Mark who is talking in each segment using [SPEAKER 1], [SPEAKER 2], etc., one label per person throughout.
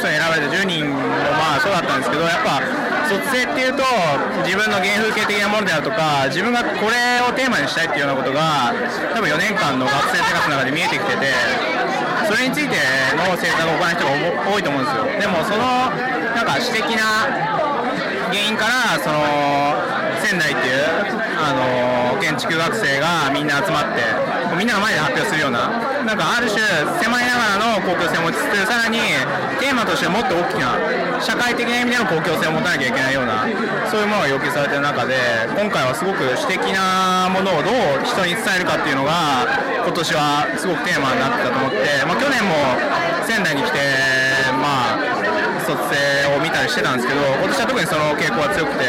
[SPEAKER 1] ストに選ばれた10人もまあそうだったんですけどやっぱ卒生っていうと自分の原風景的なものであるとか自分がこれをテーマにしたいっていうようなことが多分4年間の学生生活の中で見えてきててそれについての政策を行う人が多いと思うんですよ。でもそのなんか私的な原因からその仙台っていうあの建築学生がみんな集まってみんなの前で発表するようななんかある種狭いながらの公共性を持ちつつさらにテーマとしてもっと大きな社会的な意味での公共性を持たなきゃいけないようなそういうものが要求されている中で今回はすごく私的なものをどう人に伝えるかっていうのが今年はすごくテーマになってたと思って、まあ、去年も仙台に来てまあ卒生を見たりしてたんですけど今年は特にその傾向が強くて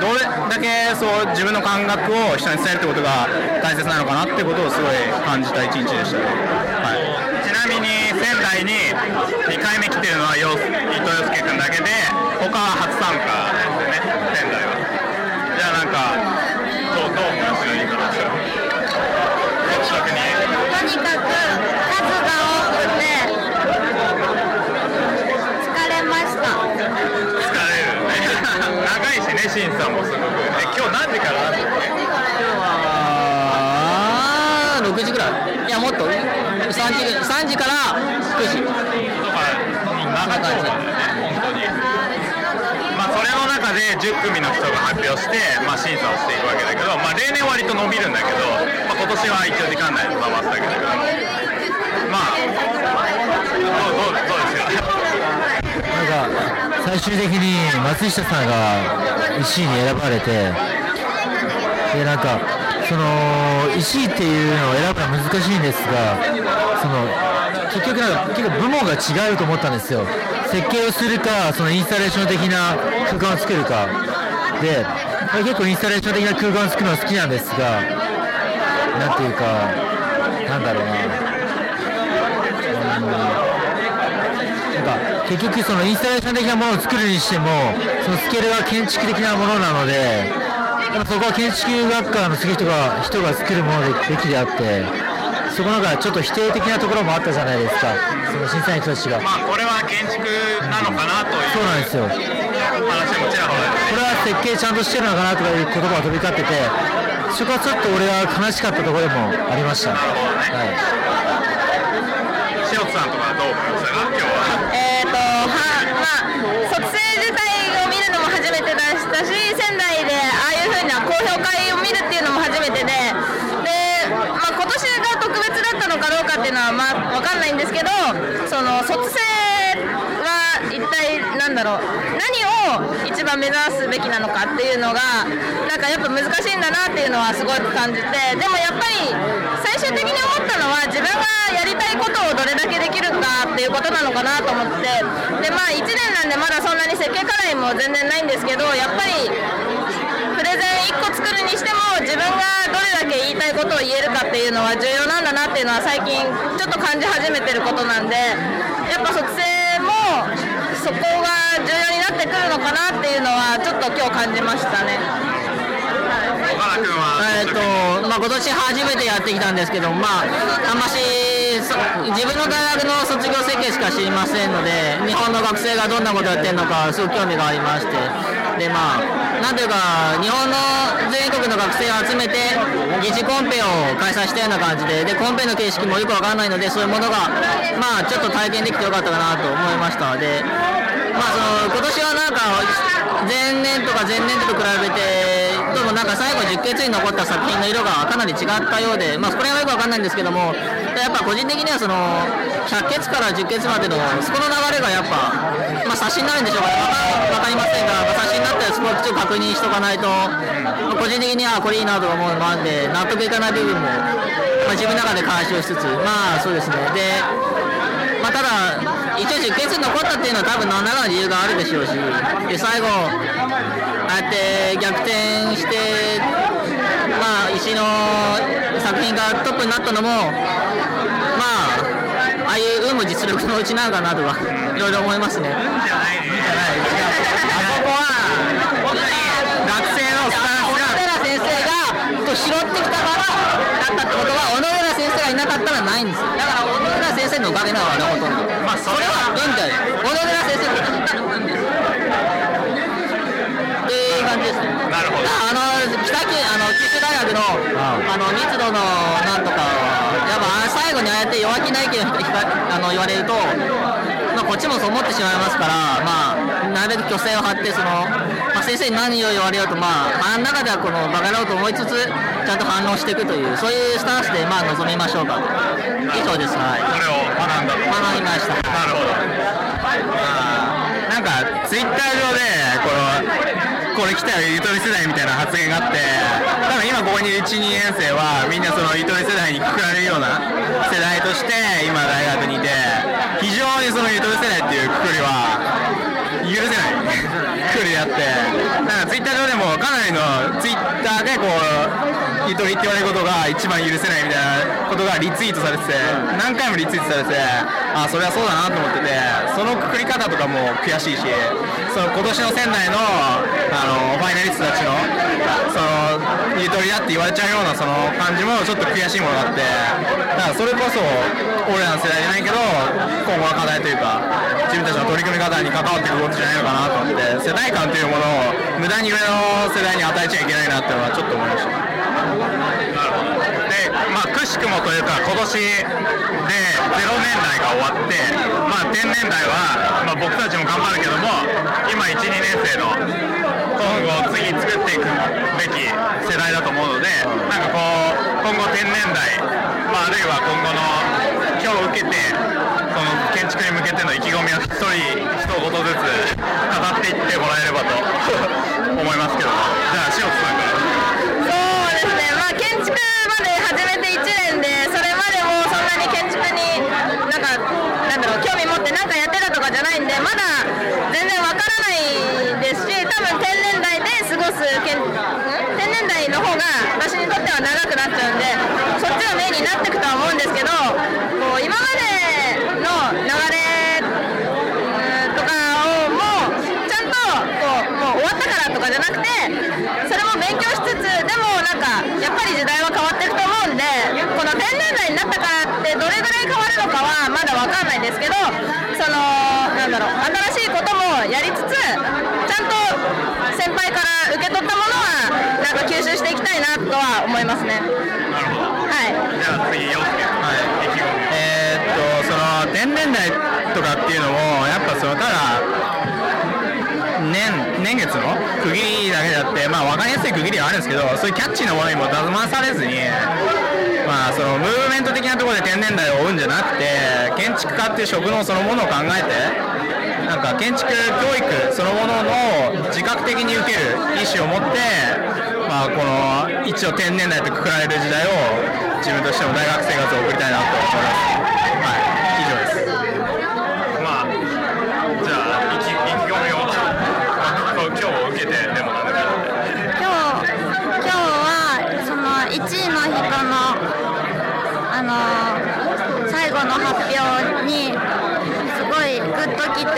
[SPEAKER 1] どれだけそう自分の感覚を人に伝えるってことが大切なのかなってことをすごい感じた一日でしたね、はい、ちなみに仙台に2回目来てるのは伊藤洋介君だけで他は初参加ですよね仙台はじゃあなんかどうどう思いますよいいかな率直に
[SPEAKER 2] とにかく数が多くて疲れました
[SPEAKER 1] 疲れるね審査もすごく。え今日何時から？何時
[SPEAKER 3] あー6時ぐらい。いやもっと。3時 ,3 時から9時。
[SPEAKER 1] とか長丁場だよね本当にまあそれの中で10組の人が発表して、まあ、審査をしていくわけだけど、まあ、例年割と伸びるんだけど、まあ、今年は一応時間内に収まったわけだけどまあどうどうどうですか？
[SPEAKER 4] なんか最終的に松下さんが1位に選ばれてでなんかその1位っていうのを選ぶのは難しいんですがその結局なんか結構部門が違うと思ったんですよ。設計をするかそのインスタレーション的な空間を作るか。で結構インスタレーション的な空間を作るのは好きなんですがなんていうかなんだろうな。なんか結局そのインスタレーション的なものを作るにしてもそのスケールが建築的なものなのでそこは建築学科の次人が人が作るものでべきであってそこなんかちょっと否定的なところもあったじゃないですかその審査員たちが。
[SPEAKER 1] まあこれは建築なのかなという
[SPEAKER 4] そうなんですよ。
[SPEAKER 1] 話もちらほら。
[SPEAKER 4] これは設計ちゃんとしてるのかなとかいう言葉が飛び交っててそこはちょっと俺は悲しかったところでもありました、はい。
[SPEAKER 1] 塩津さんとかどう思いましたか今日
[SPEAKER 2] 卒生自体を見るのも初めてでしたし仙台でああいう風な公評会を見るっていうのも初めてでで、まあ、今年が特別だったのかどうかっていうのはまあ分かんないんですけどその卒生は一体なんだろう何を一番目指すべきなのかっていうのがなんかやっぱ難しいんだなっていうのはすごい感じてでもやっぱり最終的に思ったのは自分がやりたいことをどれだけっていうことなのかなと思ってでまあ1年なんでまだそんなに設計課題も全然ないんですけどやっぱりプレゼン1個作るにしても自分がどれだけ言いたいことを言えるかっていうのは重要なんだなっていうのは最近ちょっと感じ始めてることなんでやっぱ卒生もそこが重要になってくるのかなっていうのはちょっと今日感じましたね。
[SPEAKER 3] えーとまあ、今年初めてやってきたんですけど、まあ、あんましそ自分の大学の卒業設計しか知りませんので日本の学生がどんなことをやってるのかすごく興味がありまして。で、まあ、なんていうか日本の全国の学生を集めて疑似コンペを開催したような感じででコンペの形式もよくわからないのでそういうものが、まあ、ちょっと体験できてよかったかなと思いました。で、まあ、その今年はなんか前年とか前年と比べてどうもなんか最後十決に残った作品の色がかなり違ったようで、まあ、これはよくわかんないんですけどもやっぱ個人的にはその100決から10決までのそこの流れがやっぱ、まあ、差しになるんでしょうかねわかりませんが、まあ、差しになったらそこをちょっと確認しとかないと、まあ個人的にはこれいいなと思うのもあるんで納得いかない部分も、まあ、自分の中で監視をしつつまあそうですね。でまあ、ただ、一応10決残ったっていうのは多分何らかの理由があるでしょうしで最後、ああやって逆転して、まあ、石の作品がトップになったのも、まあ、ああいう運も実力のうちなのかなとかいろいろ思いますね。
[SPEAKER 1] じゃないじゃないあそこは本当に学生のスタンスが
[SPEAKER 3] 小野寺先生がと拾ってきたからだったってことは小野寺先生がいなかったらないんです。よだから小野寺先生のおかげなのあれほとんど
[SPEAKER 1] まあそれは
[SPEAKER 3] 運だよ小野寺先生がいたの運ですっていう感じですね。
[SPEAKER 1] なるほど。
[SPEAKER 3] あの北九あの九州大学のあの密度のなんとかはやっぱあ最後にああやって弱気な意見をひかあの言われると、まあ、こっちもそう思ってしまいますから、まあ、なるべく虚勢を張ってその、まあ、先生に何を言われようと、まあ、あの中ではこのバカ野郎と思いつつちゃんと反応していくというそういうスタンスで、まあ、臨みましょうかと。以上です。はい。
[SPEAKER 1] それを学んだと。
[SPEAKER 3] 学びました。
[SPEAKER 1] なるほど。なんかツイッター上でこのこれ来たよゆとり世代みたいな発言があって、多分今ここにいる1、2年生はみんなそのゆとり世代にくくられるような世代として今大学にいて、非常にそのゆとり世代っていうくくりは許せない。くくりであって、なんかツイッター上でもかなりのツイッターでこうゆとりって言われることが一番許せないみたいなことがリツイートされてて何回もリツイートされてあそれはそうだなと思っててそのくくり方とかも悔しいしその今年の仙台のあのファイナリストたちのそのゆとりだって言われちゃうようなその感じもちょっと悔しいものがあってだからそれこそ俺らの世代じゃないけど今後は課題というか自分たちの取り組み方に関わっていくことじゃないのかなと思って世代間というものを無駄に上の世代に与えちゃいけないなっていうのはちょっと思いました。で、まあ、くしくもというか、今年で0年代が終わって、まあ、10年代は、まあ、僕たちも頑張るけども、今、1、2年生の今後、次作っていくべき世代だと思うので、なんかこう、今後10年代、まあ、あるいは今後の、今日受けて、その建築に向けての意気込みを一人一言ずつ語っていってもらえればと思いますけども、じゃあ、塩津さんから。
[SPEAKER 2] そうですね、まあ、建築まで始めて1年で、それまでもそんなに建築になんか、なんだろう、興味持ってなんかやってたとかじゃないんで、まだ全然わからないですし、多分天然台で過ごす建、ん天然台の方が私にとっては長くなっちゃうんで、そっちのメインになっていくとは思うんですけど、こう今までの流れうんとかをもうちゃんとこうもう終わったからとかじゃなくてそれも勉強しつつでもなんかやっぱり時代は変わっていくと思うんでこの天然代になったからってどれぐらい変わるのかはまだわかんないですけどそのなんだろう新しいこともやりつつちゃんと先輩から受け取ったものはなんか吸収していきたいなとは思いますね。
[SPEAKER 1] なるほど。
[SPEAKER 2] はい
[SPEAKER 1] じゃあ次、洋介。はい。えーっと、その、天然代とかっていうのも、やっぱその、ただ、年、月の区切りだけであって、まあ分かりやすい区切りはあるんですけど、そういうキャッチーなものにもだまされずに、まあそのムーブメント的なところで天然代を追うんじゃなくて、建築家っていう職能そのものを考えて、なんか建築教育そのものの自覚的に受ける意思を持って、まあ、この一応天然代とくくられる時代を自分としても大学生活を送りたいなと思います。はい、以上です。まあ、じゃあ意気意気込みを今日受けてでもなんだけど。
[SPEAKER 5] 今日今日はその1位の人のあの最後の発表にすごいグッときて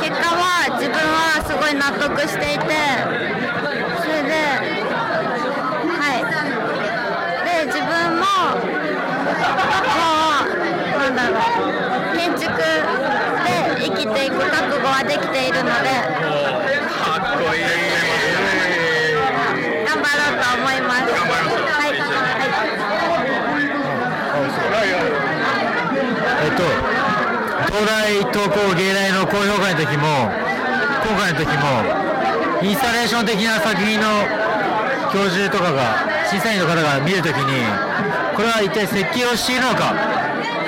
[SPEAKER 5] 結果は自分はすごい納得していてそれではいで自分ももうなんだろう建築で生きていく覚悟はできているので
[SPEAKER 1] かっこいい。
[SPEAKER 5] 頑張ろうと思います。
[SPEAKER 1] 頑張りましょう
[SPEAKER 5] はい。はい。
[SPEAKER 4] えっと、東大東工芸大の高評価の時も、今回の時も、インスタレーション的な作品の教授とかが審査員の方が見るときにこれは一体設計をしているのか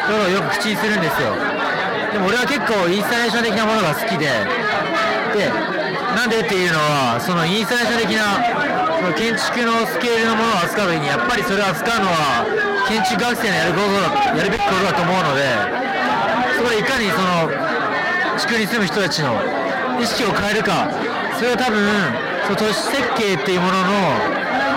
[SPEAKER 4] というのをよく口にするんですよ。でも俺は結構インスタレーション的なものが好きででなんでっていうのはそのインスタレーション的なその建築のスケールのものを扱うときにやっぱりそれを扱うのは建築学生のやることだやるべきことだと思うのでそこでいかにその地区に住む人たちの意識を変えるかそれは多分その都市設計っていうものの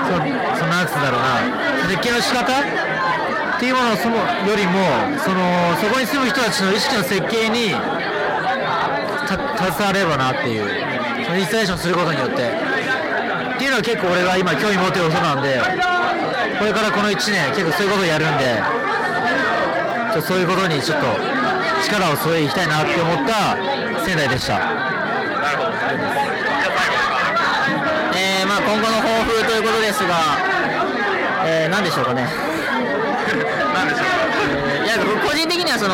[SPEAKER 4] そのそのなんつうんだろうな設計の仕方っていうものそのよりもそのそこに住む人たちの意識の設計に携わればなっていうそのインスタレーションすることによって。っていうのは結構俺が今興味持ってることなんでこれからこの1年結構そういうことをやるんでちょそういうことにちょっと力を添えていきたいなって思った仙台でした。
[SPEAKER 3] えーまあ、今後の抱負ということですが、えー、何でしょうかね。
[SPEAKER 6] なんでしょう
[SPEAKER 3] いや個人的にはその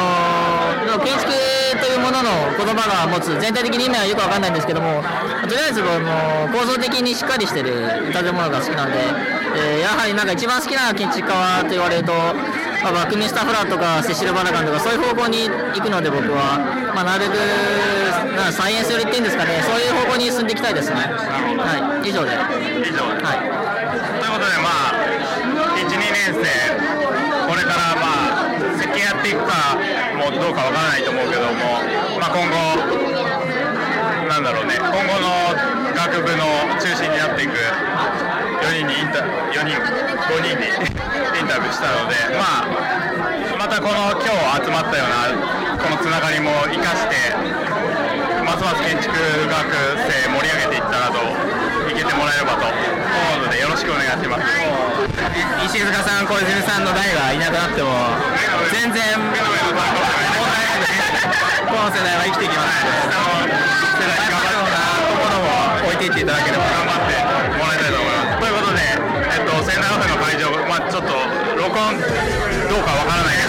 [SPEAKER 3] 建築というものの言葉が持つ全体的に意味はよくわかんないんですけどもとりあえずこの構造的にしっかりしてる建物が好きなんで、えーやはりなんか一番好きな建築家はと言われると、まあ、バックミンスター・フラットかセシル・バラガンとかそういう方向に行くので僕は、まあ、なるべくなサイエンス寄りっていうんですかねそういう方向に進んでいきたいですね。はい、以上で、は
[SPEAKER 6] 以上
[SPEAKER 3] い
[SPEAKER 6] ということで、まあ、1、2年生、これから、まあ、設計やっていくかもどうかわからないと思うけども、まあ、今後、なんだろうね、今後の学部の中心になっていく4人にインタ4人、5人にインタビューしたので、まあ、またこの今日集まったようなこのつながりも生かして、ますます建築学生盛り上げていったらといけてもらえればと思うのでよろしくお願いします。石塚さん小泉さんの代がいなくなっても全然この世代は生きていきます。ので世代に頑張ろうなところも置いていっていただけれどうかわからない。